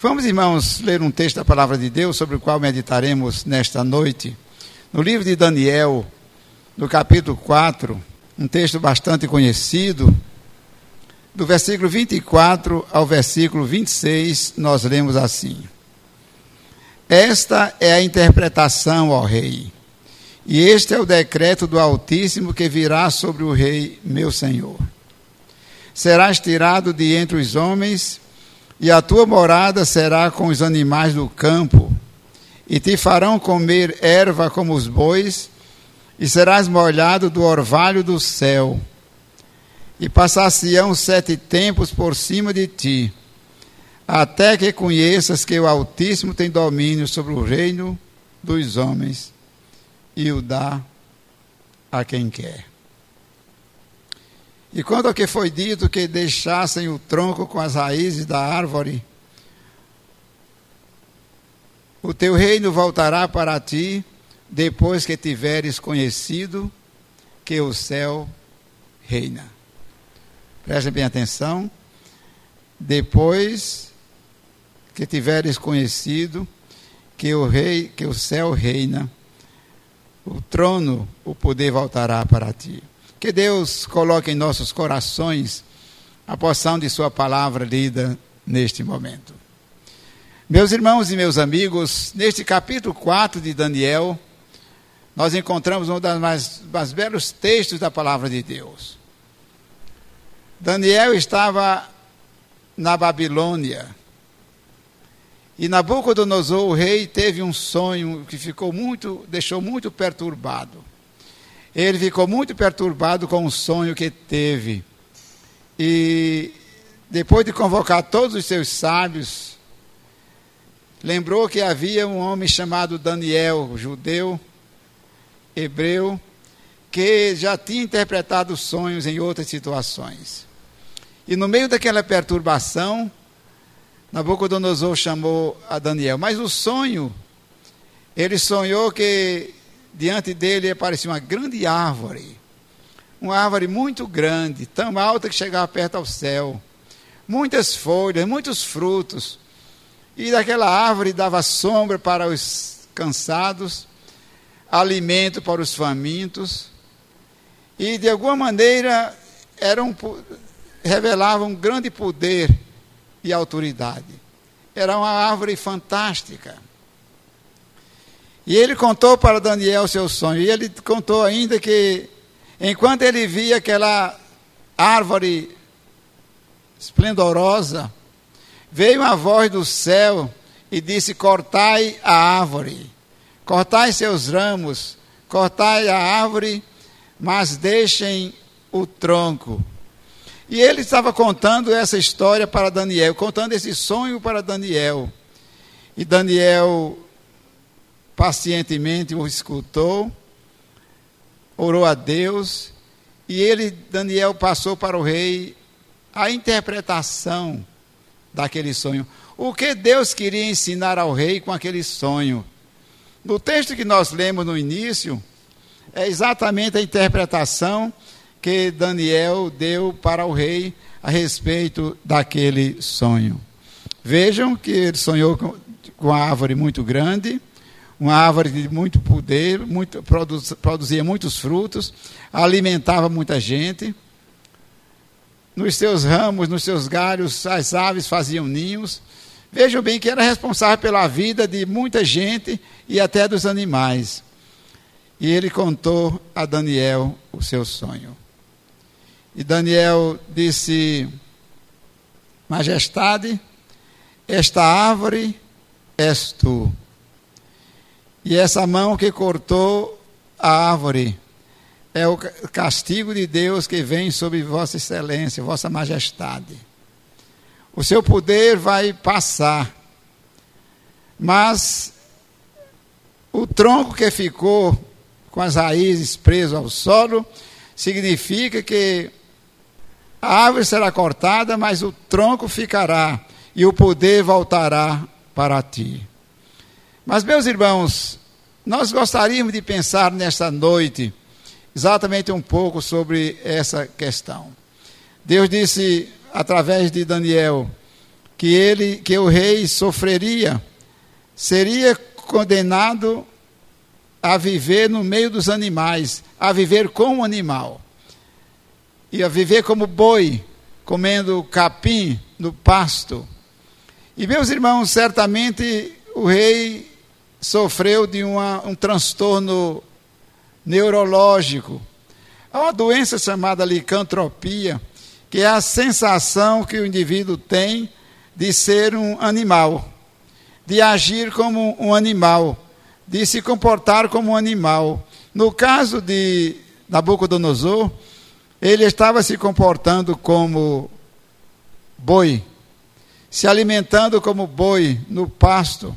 Vamos, irmãos, ler um texto da palavra de Deus sobre o qual meditaremos nesta noite. No livro de Daniel, no capítulo 4, um texto bastante conhecido, do versículo 24 ao versículo 26, nós lemos assim: Esta é a interpretação, ó Rei, e este é o decreto do Altíssimo que virá sobre o Rei, meu Senhor. Serás tirado de entre os homens e a tua morada será com os animais do campo, e te farão comer erva como os bois, e serás molhado do orvalho do céu. E passar-se-ão sete tempos por cima de ti, até que conheças que o Altíssimo tem domínio sobre o reino dos homens e o dá a quem quer. E quando que foi dito que deixassem o tronco com as raízes da árvore, o teu reino voltará para ti depois que tiveres conhecido que o céu reina. Prestem bem atenção. Depois que tiveres conhecido que o rei, que o céu reina, o trono, o poder voltará para ti. Que Deus coloque em nossos corações a porção de Sua palavra lida neste momento. Meus irmãos e meus amigos, neste capítulo 4 de Daniel, nós encontramos um dos mais, mais belos textos da palavra de Deus. Daniel estava na Babilônia. E Nabucodonosor, o rei, teve um sonho que ficou muito, deixou muito perturbado ele ficou muito perturbado com o sonho que teve. E depois de convocar todos os seus sábios, lembrou que havia um homem chamado Daniel, judeu, hebreu, que já tinha interpretado sonhos em outras situações. E no meio daquela perturbação, Nabucodonosor chamou a Daniel. Mas o sonho, ele sonhou que diante dele aparecia uma grande árvore. Uma árvore muito grande, tão alta que chegava perto ao céu. Muitas folhas, muitos frutos. E daquela árvore dava sombra para os cansados, alimento para os famintos. E de alguma maneira eram, revelavam um grande poder e autoridade. Era uma árvore fantástica. E ele contou para Daniel seu sonho. E ele contou ainda que, enquanto ele via aquela árvore esplendorosa, veio uma voz do céu e disse: Cortai a árvore, cortai seus ramos, cortai a árvore, mas deixem o tronco. E ele estava contando essa história para Daniel, contando esse sonho para Daniel. E Daniel pacientemente o escutou, orou a Deus, e ele, Daniel, passou para o rei a interpretação daquele sonho. O que Deus queria ensinar ao rei com aquele sonho? No texto que nós lemos no início, é exatamente a interpretação que Daniel deu para o rei a respeito daquele sonho. Vejam que ele sonhou com, com uma árvore muito grande, uma árvore de muito poder, muito, produz, produzia muitos frutos, alimentava muita gente. Nos seus ramos, nos seus galhos, as aves faziam ninhos. Vejam bem que era responsável pela vida de muita gente e até dos animais. E ele contou a Daniel o seu sonho. E Daniel disse: Majestade, esta árvore és tu e essa mão que cortou a árvore é o castigo de Deus que vem sobre Vossa Excelência, Vossa Majestade. O seu poder vai passar, mas o tronco que ficou com as raízes preso ao solo significa que a árvore será cortada, mas o tronco ficará e o poder voltará para ti. Mas, meus irmãos, nós gostaríamos de pensar nesta noite exatamente um pouco sobre essa questão. Deus disse através de Daniel: que ele que o rei sofreria, seria condenado a viver no meio dos animais, a viver como animal. E a viver como boi, comendo capim no pasto. E meus irmãos, certamente o rei sofreu de uma, um transtorno neurológico. Há uma doença chamada licantropia, que é a sensação que o indivíduo tem de ser um animal, de agir como um animal, de se comportar como um animal. No caso de Nabucodonosor, ele estava se comportando como boi, se alimentando como boi no pasto.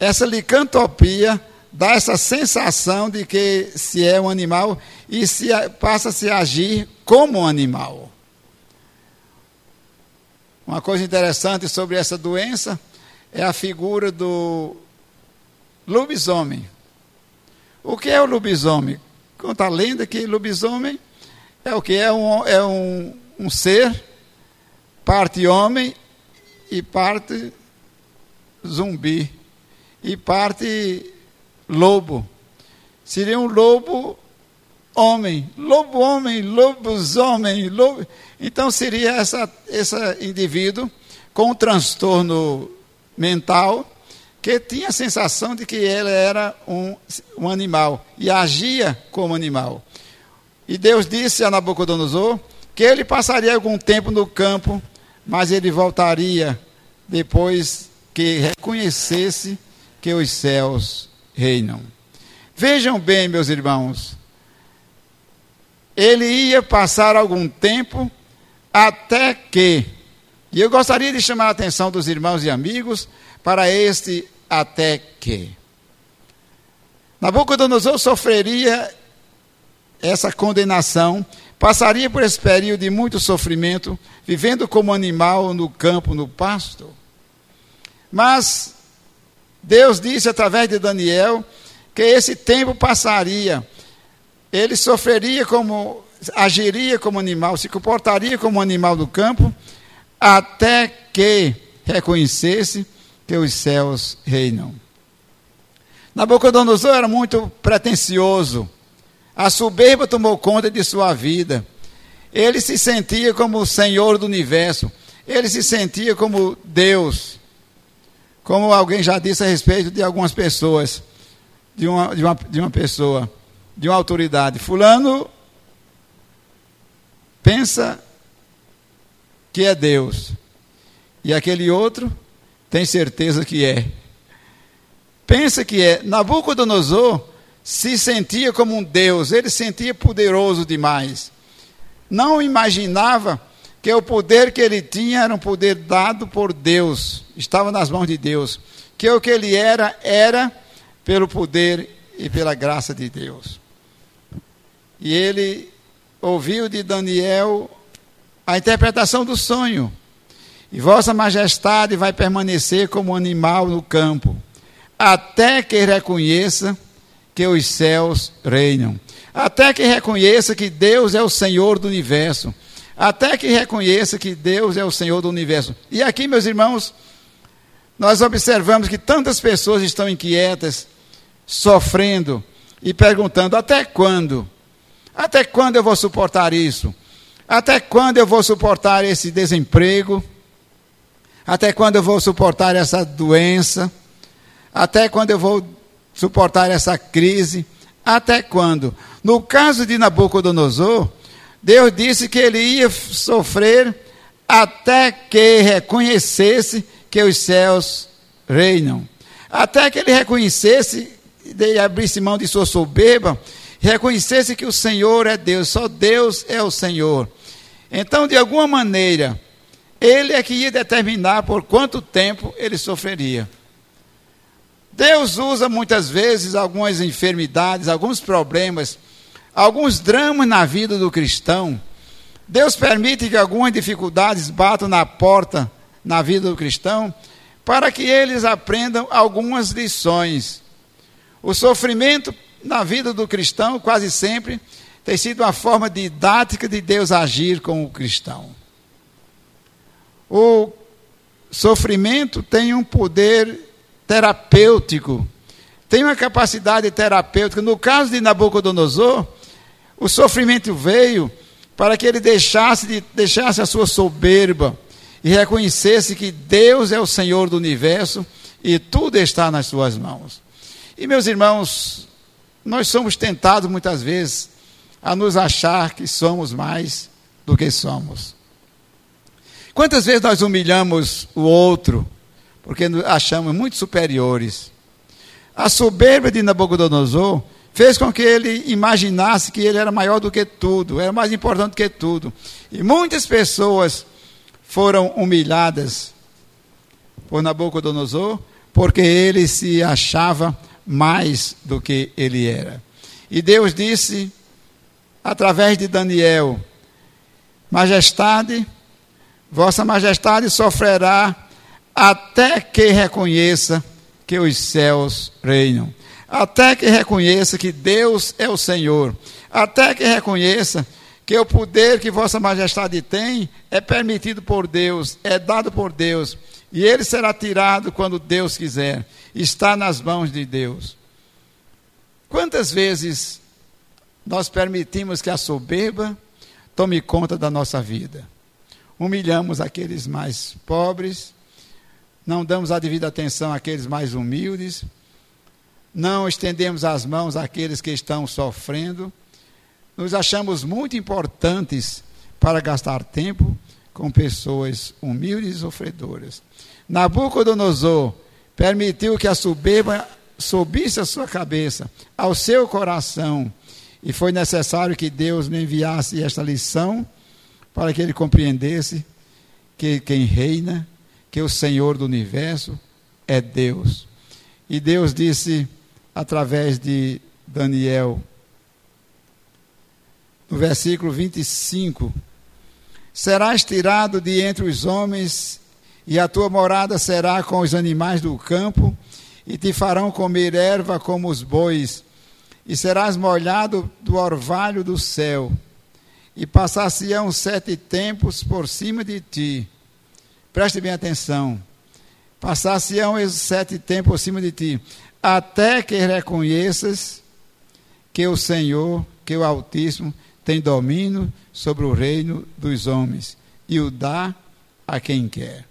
Essa licantropia dá essa sensação de que se é um animal e se passa a se agir como um animal. Uma coisa interessante sobre essa doença é a figura do lobisomem. O que é o lobisomem? Conta a lenda que lobisomem é o que? É um, é um, um ser, parte homem e parte zumbi, e parte lobo. Seria um lobo homem, lobo homem, lobisomem, lobo. Então seria essa, esse indivíduo com um transtorno mental que tinha a sensação de que ele era um, um animal e agia como animal. E Deus disse a Nabucodonosor que ele passaria algum tempo no campo, mas ele voltaria depois que reconhecesse que os céus reinam. Vejam bem, meus irmãos, ele ia passar algum tempo até que, e eu gostaria de chamar a atenção dos irmãos e amigos para este até que. Nabucodonosor sofreria essa condenação, passaria por esse período de muito sofrimento, vivendo como animal no campo, no pasto. Mas Deus disse através de Daniel que esse tempo passaria. Ele sofreria como, agiria como animal, se comportaria como animal do campo, até que reconhecesse que os céus reinam. Nabucodonosor era muito pretensioso. A soberba tomou conta de sua vida. Ele se sentia como o Senhor do universo. Ele se sentia como Deus. Como alguém já disse a respeito de algumas pessoas, de uma, de uma, de uma pessoa, de uma autoridade. Fulano pensa que é Deus. E aquele outro tem certeza que é. Pensa que é. Nabucodonosor se sentia como um Deus, ele se sentia poderoso demais. Não imaginava que o poder que ele tinha era um poder dado por Deus, estava nas mãos de Deus. Que o que ele era, era pelo poder e pela graça de Deus. E ele ouviu de Daniel a interpretação do sonho. E Vossa Majestade vai permanecer como animal no campo, até que reconheça que os céus reinam, até que reconheça que Deus é o Senhor do universo até que reconheça que Deus é o Senhor do universo. E aqui, meus irmãos, nós observamos que tantas pessoas estão inquietas, sofrendo e perguntando: até quando? Até quando eu vou suportar isso? Até quando eu vou suportar esse desemprego? Até quando eu vou suportar essa doença? Até quando eu vou suportar essa crise? Até quando? No caso de Nabucodonosor, Deus disse que ele ia sofrer até que reconhecesse que os céus reinam. Até que ele reconhecesse, e abrisse mão de sua soberba, reconhecesse que o Senhor é Deus, só Deus é o Senhor. Então, de alguma maneira, ele é que ia determinar por quanto tempo ele sofreria. Deus usa muitas vezes algumas enfermidades, alguns problemas alguns dramas na vida do cristão. Deus permite que algumas dificuldades batam na porta na vida do cristão, para que eles aprendam algumas lições. O sofrimento na vida do cristão, quase sempre, tem sido uma forma didática de Deus agir com o cristão. O sofrimento tem um poder terapêutico, tem uma capacidade terapêutica. No caso de Nabucodonosor, o sofrimento veio para que ele deixasse, de, deixasse a sua soberba e reconhecesse que Deus é o Senhor do universo e tudo está nas suas mãos. E meus irmãos, nós somos tentados muitas vezes a nos achar que somos mais do que somos. Quantas vezes nós humilhamos o outro porque nos achamos muito superiores? A soberba de Nabucodonosor fez com que ele imaginasse que ele era maior do que tudo, era mais importante do que tudo. E muitas pessoas foram humilhadas por Nabucodonosor porque ele se achava mais do que ele era. E Deus disse, através de Daniel: Majestade, Vossa Majestade sofrerá até que reconheça que os céus reinam, até que reconheça que Deus é o Senhor, até que reconheça que o poder que Vossa Majestade tem é permitido por Deus, é dado por Deus, e ele será tirado quando Deus quiser está nas mãos de Deus. Quantas vezes nós permitimos que a soberba tome conta da nossa vida? Humilhamos aqueles mais pobres, não damos a devida atenção àqueles mais humildes, não estendemos as mãos àqueles que estão sofrendo, nos achamos muito importantes para gastar tempo com pessoas humildes e sofredoras. Nabucodonosor permitiu que a soberba subisse a sua cabeça, ao seu coração, e foi necessário que Deus lhe enviasse esta lição para que ele compreendesse que quem reina, que o Senhor do universo é Deus. E Deus disse através de Daniel, no versículo 25: Serás tirado de entre os homens e a tua morada será com os animais do campo, e te farão comer erva como os bois, e serás molhado do orvalho do céu, e passar-se-ão sete tempos por cima de ti. Preste bem atenção. Passar-se-ão esses sete tempos por cima de ti, até que reconheças que o Senhor, que o Altíssimo, tem domínio sobre o reino dos homens, e o dá a quem quer.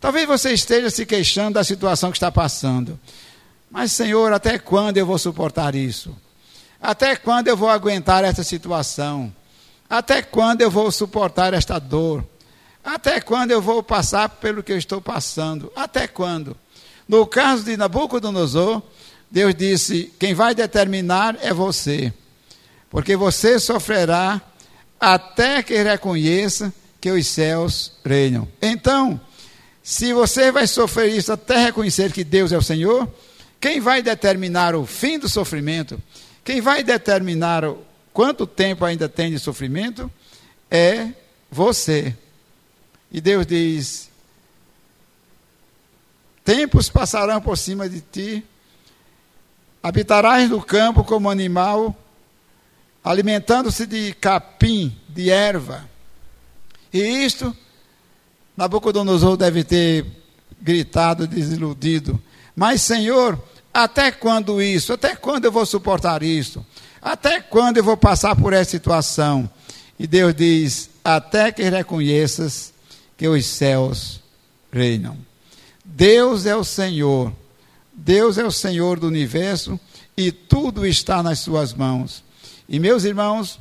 Talvez você esteja se queixando da situação que está passando. Mas, Senhor, até quando eu vou suportar isso? Até quando eu vou aguentar essa situação? Até quando eu vou suportar esta dor? Até quando eu vou passar pelo que eu estou passando? Até quando? No caso de Nabucodonosor, Deus disse: quem vai determinar é você, porque você sofrerá até que reconheça que os céus reinam. Então, se você vai sofrer isso até reconhecer que Deus é o Senhor, quem vai determinar o fim do sofrimento, quem vai determinar quanto tempo ainda tem de sofrimento, é você. E Deus diz: Tempos passarão por cima de ti, habitarás no campo como animal, alimentando-se de capim, de erva. E isto Nabucodonosor deve ter gritado desiludido. Mas, Senhor, até quando isso? Até quando eu vou suportar isso? Até quando eu vou passar por essa situação? E Deus diz: até que reconheças que os céus reinam. Deus é o Senhor. Deus é o Senhor do universo e tudo está nas suas mãos. E meus irmãos,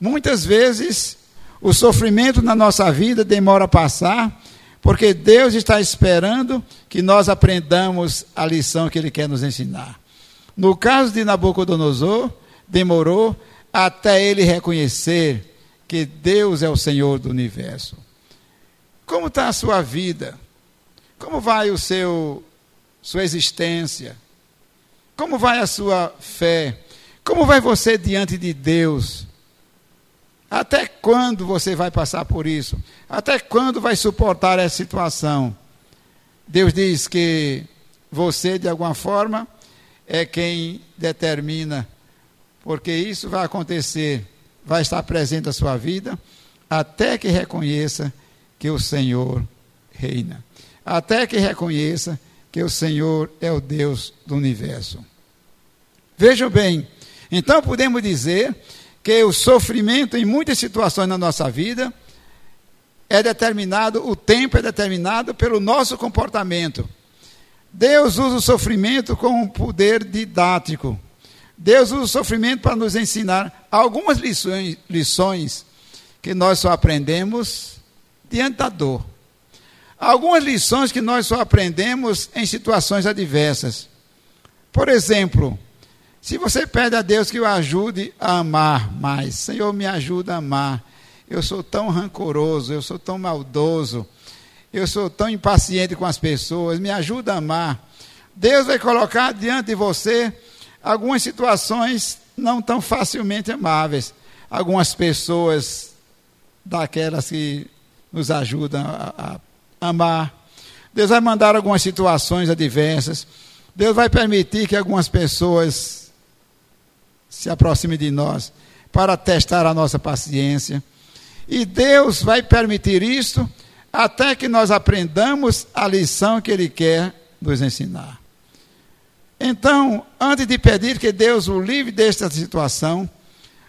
muitas vezes o sofrimento na nossa vida demora a passar, porque Deus está esperando que nós aprendamos a lição que Ele quer nos ensinar. No caso de Nabucodonosor, demorou até ele reconhecer que Deus é o Senhor do universo. Como está a sua vida? Como vai o seu sua existência? Como vai a sua fé? Como vai você diante de Deus? Até quando você vai passar por isso? Até quando vai suportar essa situação? Deus diz que você, de alguma forma, é quem determina, porque isso vai acontecer, vai estar presente na sua vida, até que reconheça que o Senhor reina, até que reconheça que o Senhor é o Deus do universo. Vejam bem, então podemos dizer que o sofrimento em muitas situações na nossa vida é determinado, o tempo é determinado pelo nosso comportamento. Deus usa o sofrimento como um poder didático. Deus usa o sofrimento para nos ensinar algumas lições, lições que nós só aprendemos diante da dor. Algumas lições que nós só aprendemos em situações adversas. Por exemplo, se você pede a Deus que o ajude a amar mais, Senhor, me ajuda a amar. Eu sou tão rancoroso, eu sou tão maldoso, eu sou tão impaciente com as pessoas, me ajuda a amar. Deus vai colocar diante de você algumas situações não tão facilmente amáveis. Algumas pessoas daquelas que nos ajudam a, a amar. Deus vai mandar algumas situações adversas. Deus vai permitir que algumas pessoas se aproxime de nós para testar a nossa paciência. E Deus vai permitir isso até que nós aprendamos a lição que Ele quer nos ensinar. Então, antes de pedir que Deus o livre desta situação,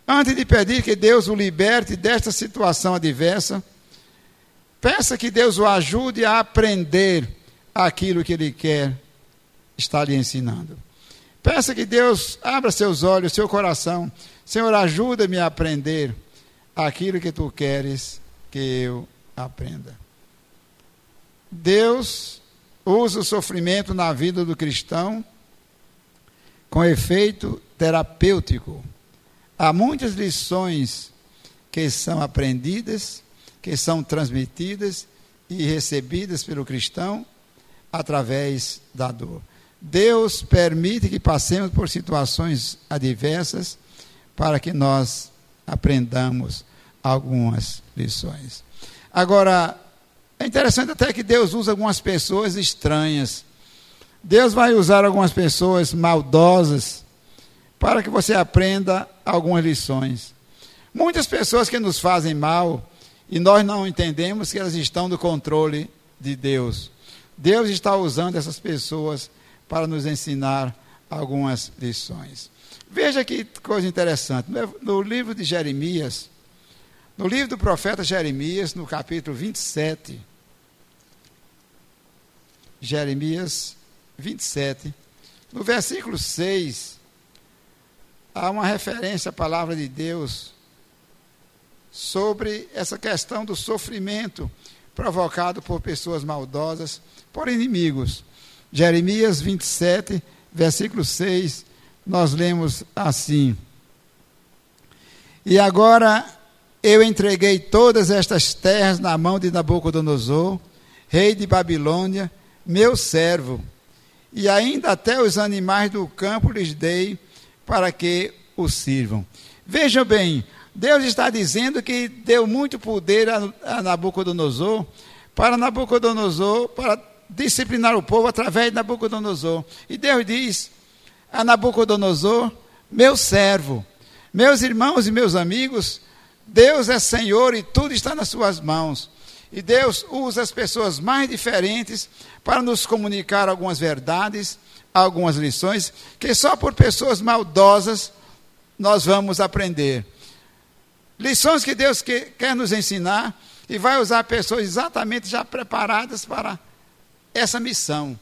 antes de pedir que Deus o liberte desta situação adversa, peça que Deus o ajude a aprender aquilo que Ele quer estar lhe ensinando. Peça que Deus abra seus olhos, seu coração. Senhor, ajuda-me a aprender aquilo que tu queres que eu aprenda. Deus usa o sofrimento na vida do cristão com efeito terapêutico. Há muitas lições que são aprendidas, que são transmitidas e recebidas pelo cristão através da dor. Deus permite que passemos por situações adversas para que nós aprendamos algumas lições. Agora, é interessante até que Deus usa algumas pessoas estranhas. Deus vai usar algumas pessoas maldosas para que você aprenda algumas lições. Muitas pessoas que nos fazem mal e nós não entendemos que elas estão no controle de Deus. Deus está usando essas pessoas para nos ensinar algumas lições. Veja que coisa interessante. No livro de Jeremias, no livro do profeta Jeremias, no capítulo 27, Jeremias 27, no versículo 6, há uma referência à palavra de Deus sobre essa questão do sofrimento provocado por pessoas maldosas, por inimigos. Jeremias 27, versículo 6, nós lemos assim: E agora eu entreguei todas estas terras na mão de Nabucodonosor, rei de Babilônia, meu servo, e ainda até os animais do campo lhes dei para que o sirvam. Vejam bem, Deus está dizendo que deu muito poder a, a Nabucodonosor, para Nabucodonosor, para disciplinar o povo através de Nabucodonosor. E Deus diz a Nabucodonosor: Meu servo, meus irmãos e meus amigos, Deus é Senhor e tudo está nas suas mãos. E Deus usa as pessoas mais diferentes para nos comunicar algumas verdades, algumas lições, que só por pessoas maldosas nós vamos aprender. Lições que Deus quer nos ensinar e vai usar pessoas exatamente já preparadas para essa missão.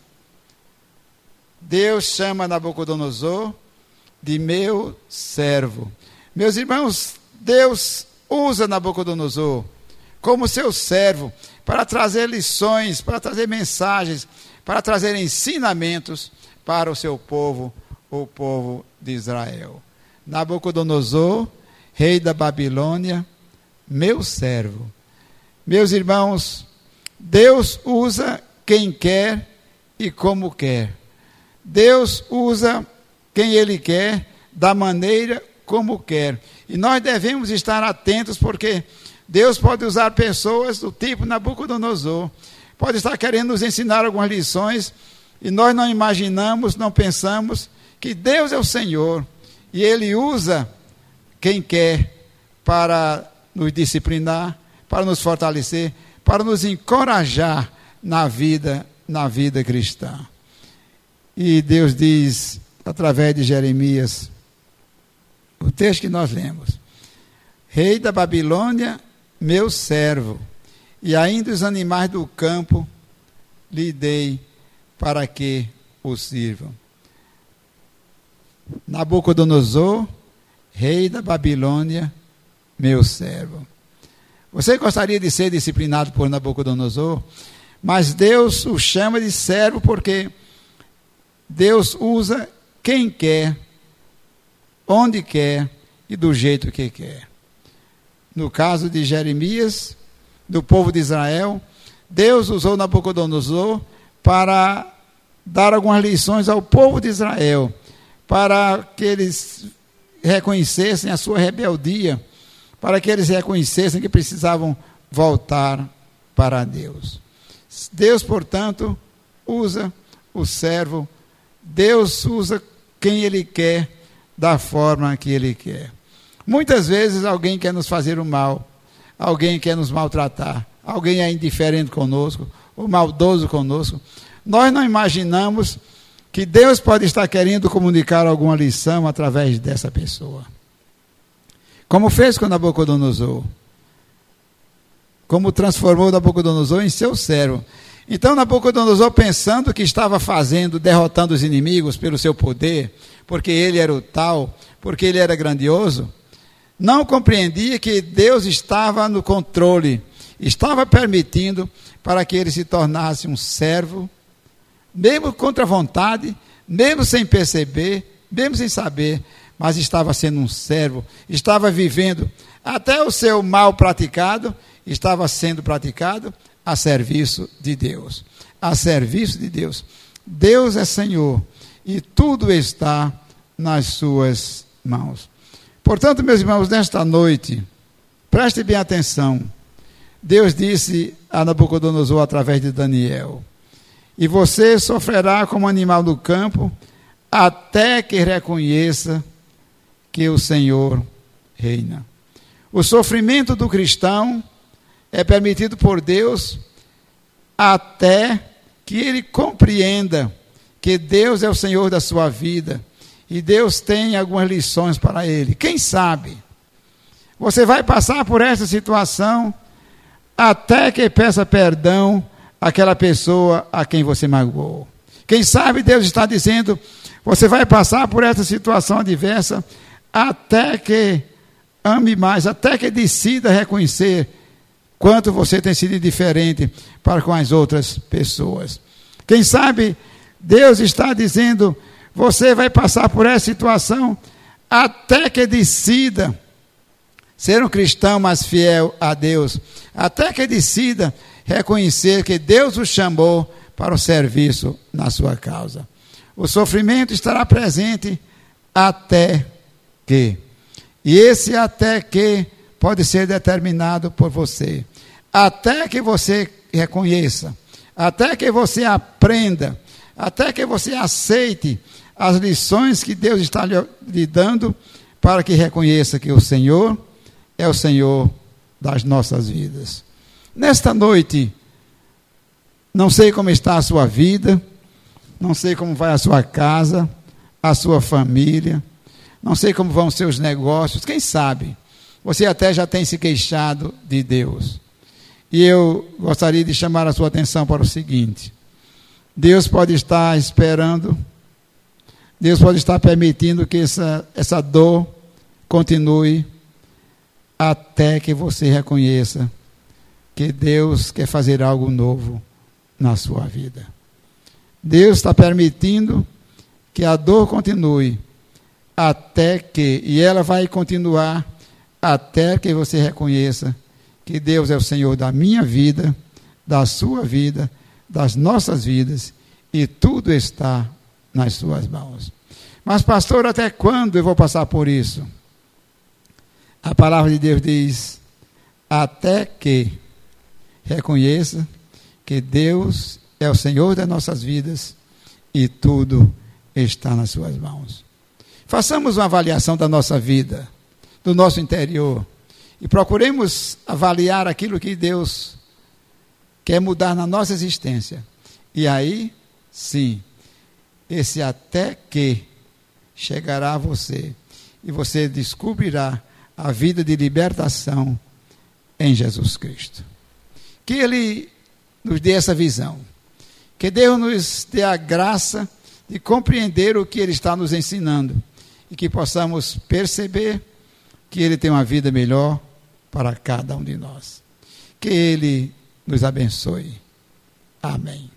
Deus chama Nabucodonosor de meu servo. Meus irmãos, Deus usa Nabucodonosor como seu servo para trazer lições, para trazer mensagens, para trazer ensinamentos para o seu povo, o povo de Israel. Nabucodonosor, rei da Babilônia, meu servo. Meus irmãos, Deus usa quem quer e como quer. Deus usa quem Ele quer, da maneira como quer. E nós devemos estar atentos, porque Deus pode usar pessoas do tipo Nabucodonosor, pode estar querendo nos ensinar algumas lições, e nós não imaginamos, não pensamos que Deus é o Senhor, e Ele usa quem quer para nos disciplinar, para nos fortalecer, para nos encorajar na vida, na vida cristã. E Deus diz através de Jeremias, o texto que nós lemos: Rei da Babilônia, meu servo, e ainda os animais do campo lhe dei para que o sirvam. Nabucodonosor, rei da Babilônia, meu servo. Você gostaria de ser disciplinado por Nabucodonosor? Mas Deus o chama de servo porque Deus usa quem quer, onde quer e do jeito que quer. No caso de Jeremias, do povo de Israel, Deus usou Nabucodonosor para dar algumas lições ao povo de Israel, para que eles reconhecessem a sua rebeldia, para que eles reconhecessem que precisavam voltar para Deus. Deus, portanto, usa o servo, Deus usa quem Ele quer, da forma que Ele quer. Muitas vezes alguém quer nos fazer o mal, alguém quer nos maltratar, alguém é indiferente conosco, ou maldoso conosco. Nós não imaginamos que Deus pode estar querendo comunicar alguma lição através dessa pessoa. Como fez com Nabucodonosor. Como transformou Nabucodonosor em seu servo. Então Nabucodonosor, pensando que estava fazendo, derrotando os inimigos pelo seu poder, porque ele era o tal, porque ele era grandioso, não compreendia que Deus estava no controle, estava permitindo para que ele se tornasse um servo mesmo contra a vontade, mesmo sem perceber, mesmo sem saber, mas estava sendo um servo, estava vivendo até o seu mal praticado, estava sendo praticado a serviço de Deus. A serviço de Deus. Deus é Senhor e tudo está nas suas mãos. Portanto, meus irmãos, nesta noite, preste bem atenção. Deus disse a Nabucodonosor através de Daniel: e você sofrerá como animal do campo, até que reconheça que o Senhor reina. O sofrimento do cristão é permitido por Deus até que ele compreenda que Deus é o Senhor da sua vida e Deus tem algumas lições para ele. Quem sabe? Você vai passar por essa situação até que peça perdão aquela pessoa a quem você magoou. Quem sabe Deus está dizendo: você vai passar por essa situação adversa até que ame mais, até que decida reconhecer quanto você tem sido diferente para com as outras pessoas. Quem sabe Deus está dizendo: você vai passar por essa situação até que decida ser um cristão mais fiel a Deus, até que decida reconhecer que Deus o chamou para o serviço na sua causa. O sofrimento estará presente até que. E esse até que pode ser determinado por você. Até que você reconheça, até que você aprenda, até que você aceite as lições que Deus está lhe dando para que reconheça que o Senhor é o Senhor das nossas vidas. Nesta noite, não sei como está a sua vida, não sei como vai a sua casa, a sua família, não sei como vão seus negócios, quem sabe? Você até já tem se queixado de Deus. E eu gostaria de chamar a sua atenção para o seguinte: Deus pode estar esperando, Deus pode estar permitindo que essa, essa dor continue até que você reconheça que Deus quer fazer algo novo na sua vida. Deus está permitindo que a dor continue até que, e ela vai continuar até que você reconheça que Deus é o Senhor da minha vida, da sua vida, das nossas vidas, e tudo está nas suas mãos. Mas, pastor, até quando eu vou passar por isso? A palavra de Deus diz: até que reconheça que Deus é o Senhor das nossas vidas e tudo está nas suas mãos. Façamos uma avaliação da nossa vida, do nosso interior, e procuremos avaliar aquilo que Deus quer mudar na nossa existência. E aí, sim, esse até que chegará a você e você descobrirá a vida de libertação em Jesus Cristo. Que Ele nos dê essa visão. Que Deus nos dê a graça de compreender o que Ele está nos ensinando e que possamos perceber que Ele tem uma vida melhor para cada um de nós. Que Ele nos abençoe. Amém.